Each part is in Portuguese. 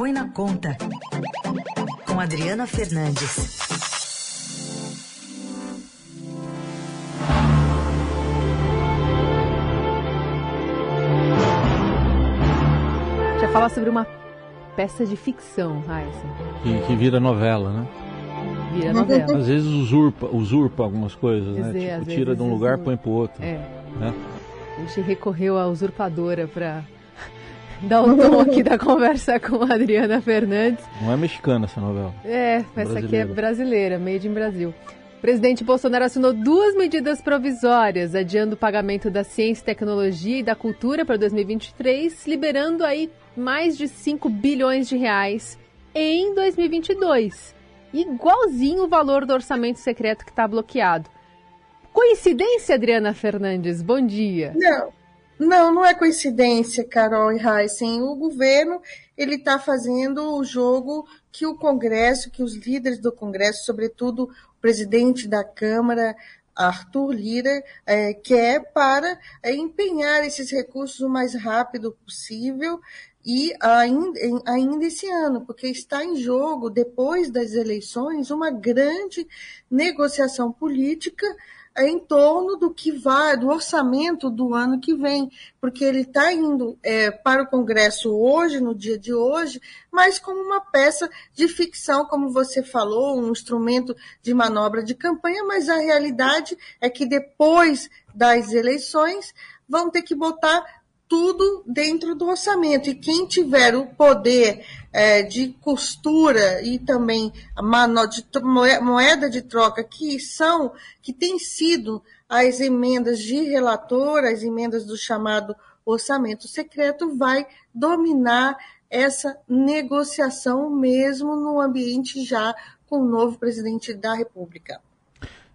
Põe na Conta, com Adriana Fernandes. Já falar sobre uma peça de ficção, Raíssa. Que, que vira novela, né? Vira novela. Às vezes usurpa, usurpa algumas coisas, né? Dizer, às Tipo, tira vezes de um lugar, usurpa. põe pro outro. É. Né? A gente recorreu à usurpadora para dar o tom aqui da conversa com a Adriana Fernandes. Não é mexicana essa novela. É, essa aqui é Brasileira. brasileira, made in Brasil. O presidente Bolsonaro assinou duas medidas provisórias, adiando o pagamento da ciência, tecnologia e da cultura para 2023, liberando aí mais de 5 bilhões de reais em 2022. Igualzinho o valor do orçamento secreto que está bloqueado. Coincidência, Adriana Fernandes? Bom dia. Não, não, não é coincidência, Carol e Heisen. O governo ele está fazendo o jogo que o Congresso, que os líderes do Congresso, sobretudo o presidente da Câmara, Arthur Lira, eh, quer para eh, empenhar esses recursos o mais rápido possível e ainda, ainda esse ano, porque está em jogo, depois das eleições, uma grande negociação política em torno do que vai, do orçamento do ano que vem, porque ele está indo é, para o Congresso hoje, no dia de hoje, mas como uma peça de ficção, como você falou, um instrumento de manobra de campanha, mas a realidade é que depois das eleições vão ter que botar tudo dentro do orçamento. E quem tiver o poder eh, de costura e também a mano- de moeda de troca, que são, que tem sido as emendas de relator, as emendas do chamado orçamento secreto, vai dominar essa negociação mesmo no ambiente já com o novo presidente da República.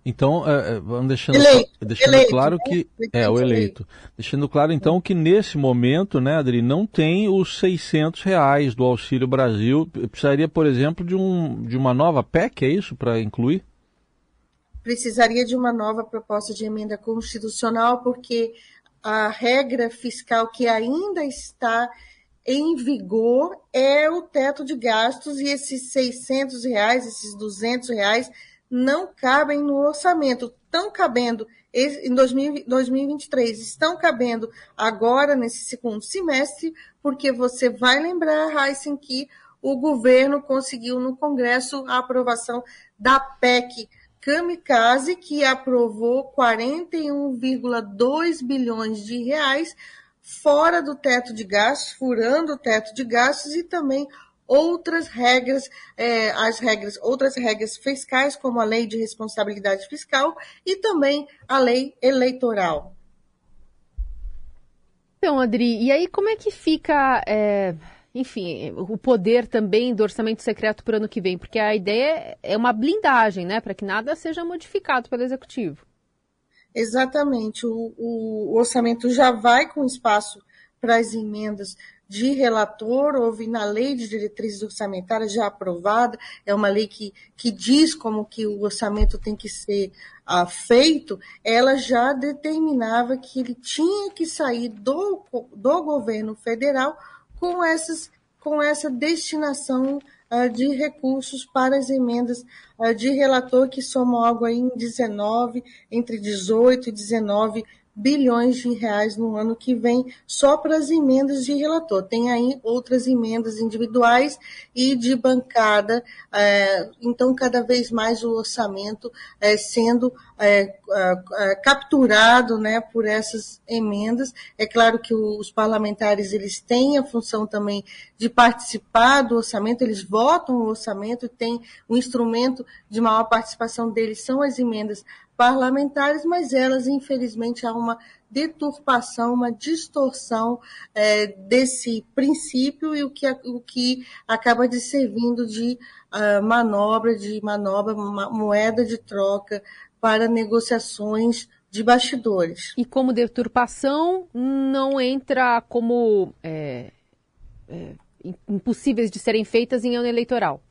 Então, é, é, vamos deixando, Eleito, deixando eleito, claro né? que. Presidente É, o eleito. eleito. Deixando claro, então, que nesse momento, né, Adri, não tem os 600 reais do Auxílio Brasil. Precisaria, por exemplo, de, um, de uma nova PEC, é isso, para incluir? precisaria de uma nova proposta de emenda constitucional, porque a regra fiscal que ainda está em vigor é o teto de gastos e esses 600 reais, esses 200 reais não cabem no orçamento. Estão cabendo em 2000 2023, estão cabendo agora nesse segundo semestre, porque você vai lembrar, Heisen, que o governo conseguiu no Congresso a aprovação da PEC Kamikaze, que aprovou 41,2 bilhões de reais fora do teto de gastos, furando o teto de gastos e também outras regras, eh, as regras, outras regras fiscais, como a lei de responsabilidade fiscal e também a lei eleitoral. Então, Adri, e aí como é que fica, é, enfim, o poder também do orçamento secreto para o ano que vem? Porque a ideia é uma blindagem, né, para que nada seja modificado pelo executivo. Exatamente. O, o orçamento já vai com espaço para as emendas de relator, houve na lei de diretrizes orçamentárias já aprovada, é uma lei que, que diz como que o orçamento tem que ser ah, feito, ela já determinava que ele tinha que sair do, do governo federal com, essas, com essa destinação ah, de recursos para as emendas ah, de relator, que somam algo aí em 19, entre 18 e 19 bilhões de reais no ano que vem, só para as emendas de relator. Tem aí outras emendas individuais e de bancada, é, então cada vez mais o orçamento é, sendo é, é, capturado né, por essas emendas. É claro que os parlamentares eles têm a função também de participar do orçamento, eles votam o orçamento tem o instrumento de maior participação deles são as emendas parlamentares, mas elas, infelizmente, há uma deturpação, uma distorção é, desse princípio e o que, o que acaba de servindo de uh, manobra, de manobra, moeda de troca para negociações de bastidores. E como deturpação, não entra como é, é, impossíveis de serem feitas em ano eleitoral.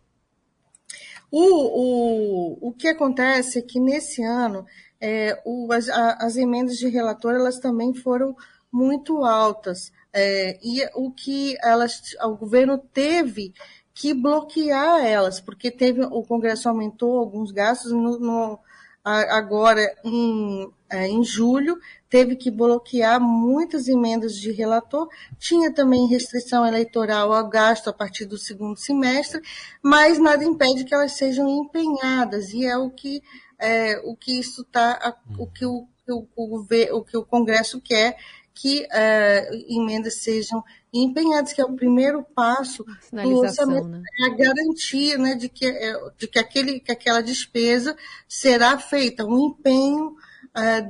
O, o, o que acontece é que nesse ano é, o, as, as, emendas de relator elas também foram muito altas. é, e o que elas, o governo teve que bloquear elas, porque teve o Congresso aumentou alguns gastos no, no agora em, em julho, teve que bloquear muitas emendas de relator, tinha também restrição eleitoral ao gasto a partir do segundo semestre, mas nada impede que elas sejam empenhadas, e é o que, é, o que isso está, o que o, o, o, o que o Congresso quer, que uh, emendas sejam empenhadas, que é o primeiro passo do orçamento, né? é a garantia né, de, que, é, de que, aquele, que aquela despesa será feita, um empenho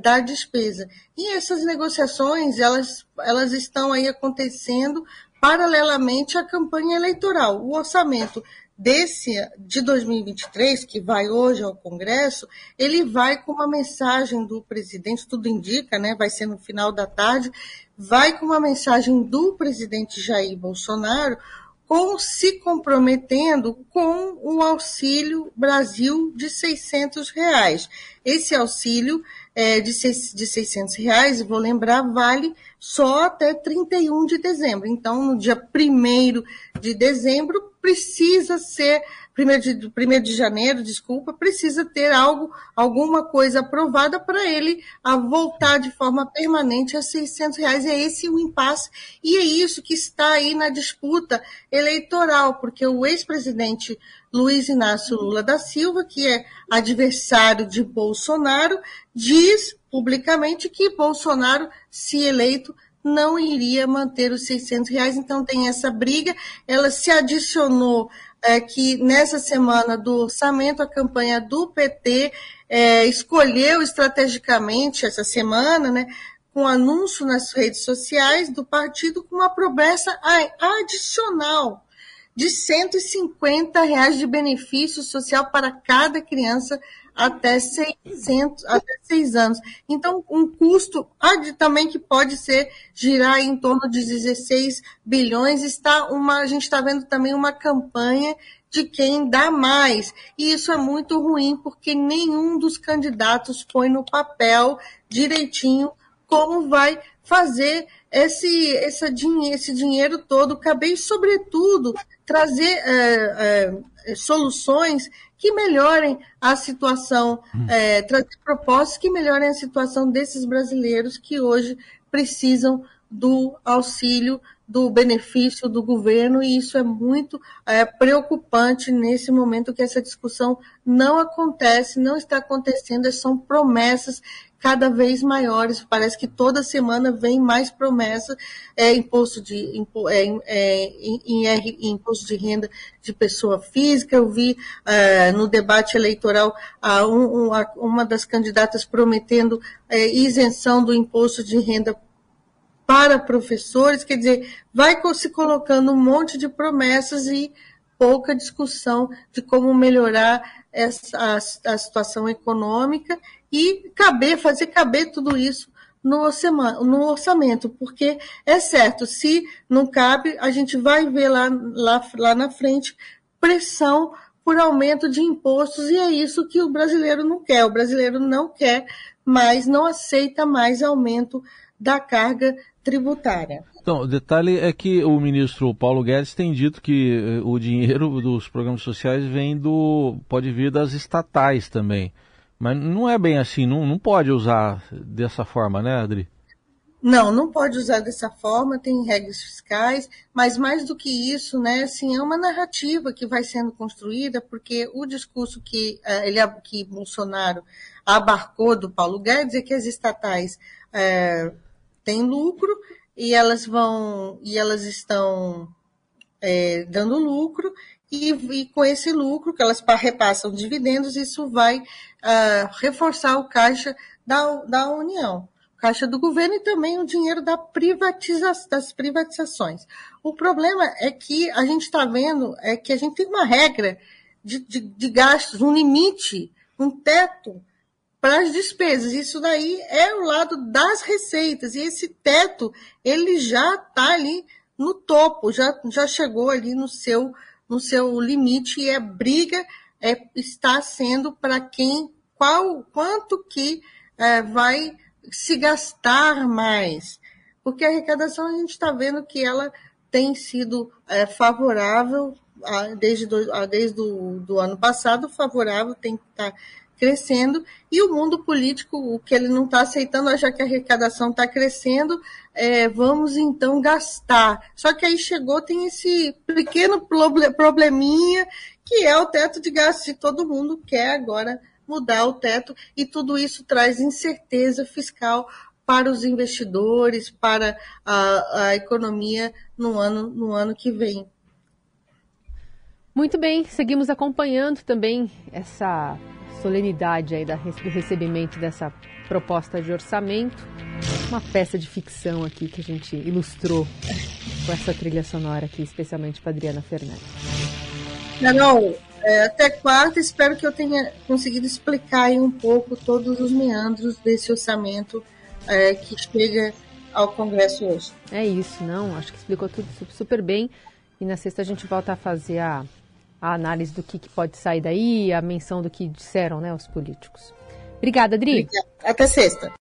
da despesa. E essas negociações, elas, elas estão aí acontecendo paralelamente à campanha eleitoral. O orçamento desse de 2023, que vai hoje ao Congresso, ele vai com uma mensagem do presidente, tudo indica, né? Vai ser no final da tarde, vai com uma mensagem do presidente Jair Bolsonaro, com se comprometendo com o auxílio Brasil de 600 reais. Esse auxílio é, de, de 600 reais, vou lembrar, vale só até 31 de dezembro. Então, no dia 1 de dezembro, precisa ser, 1 de, primeiro de janeiro, desculpa, precisa ter algo, alguma coisa aprovada para ele a voltar de forma permanente a 600 reais. É esse o impasse e é isso que está aí na disputa eleitoral, porque o ex-presidente Luiz Inácio Lula da Silva, que é adversário de Bolsonaro, diz publicamente que Bolsonaro, se eleito, não iria manter os 600 reais. Então tem essa briga. Ela se adicionou é, que nessa semana do orçamento a campanha do PT é, escolheu estrategicamente essa semana, né, com anúncio nas redes sociais do partido com uma promessa adicional de 150 reais de benefício social para cada criança até 600, até 6 anos. Então, um custo também que pode ser girar em torno de 16 bilhões, está uma, a gente está vendo também uma campanha de quem dá mais. E isso é muito ruim, porque nenhum dos candidatos põe no papel direitinho como vai fazer esse, esse, esse dinheiro todo caber sobretudo, trazer é, é, soluções que melhorem a situação, hum. é, trazer propostas que melhorem a situação desses brasileiros que hoje precisam do auxílio, do benefício do governo, e isso é muito é, preocupante nesse momento que essa discussão não acontece, não está acontecendo, são promessas cada vez maiores. Parece que toda semana vem mais promessa, é, imposto de impo, é, é, em, em, imposto de renda de pessoa física. Eu vi é, no debate eleitoral a, um, a, uma das candidatas prometendo é, isenção do imposto de renda para professores, quer dizer, vai se colocando um monte de promessas e pouca discussão de como melhorar essa, a, a situação econômica e caber, fazer caber tudo isso no orçamento, porque é certo, se não cabe, a gente vai ver lá, lá, lá na frente pressão por aumento de impostos, e é isso que o brasileiro não quer. O brasileiro não quer mais, não aceita mais aumento da carga tributária. Então, o detalhe é que o ministro Paulo Guedes tem dito que eh, o dinheiro dos programas sociais vem do. pode vir das estatais também. Mas não é bem assim, não, não pode usar dessa forma, né, Adri? Não, não pode usar dessa forma, tem regras fiscais, mas mais do que isso, né, assim, é uma narrativa que vai sendo construída, porque o discurso que, uh, ele, que Bolsonaro abarcou do Paulo Guedes é que as estatais uh, têm lucro e elas vão, e elas estão é, dando lucro, e, e, com esse lucro que elas repassam dividendos, isso vai uh, reforçar o caixa da, da União, caixa do governo e também o dinheiro da privatiza, das privatizações. O problema é que a gente está vendo é que a gente tem uma regra de, de, de gastos, um limite, um teto para as despesas. Isso daí é o lado das receitas. E esse teto, ele já está ali no topo, já, já chegou ali no seu no seu limite e a briga é, está sendo para quem, qual, quanto que é, vai se gastar mais. porque a arrecadação a gente está vendo que ela tem sido é, favorável desde, do, desde do, do ano passado, favorável, tem que estar tá crescendo, e o mundo político, o que ele não está aceitando, já que a arrecadação está crescendo, é, vamos então gastar. Só que aí chegou, tem esse pequeno probleminha, que é o teto de gastos, e todo mundo quer agora mudar o teto, e tudo isso traz incerteza fiscal para os investidores, para a, a economia no ano, no ano que vem. Muito bem, seguimos acompanhando também essa solenidade aí da, do recebimento dessa proposta de orçamento. Uma peça de ficção aqui que a gente ilustrou com essa trilha sonora aqui, especialmente para Adriana Fernandes. Carol, é, até quarta, espero que eu tenha conseguido explicar aí um pouco todos os meandros desse orçamento é, que chega ao Congresso hoje. É isso, não? Acho que explicou tudo super bem. E na sexta a gente volta a fazer a a análise do que, que pode sair daí, a menção do que disseram né, os políticos. Obrigada, Adri. Obrigada. Até sexta.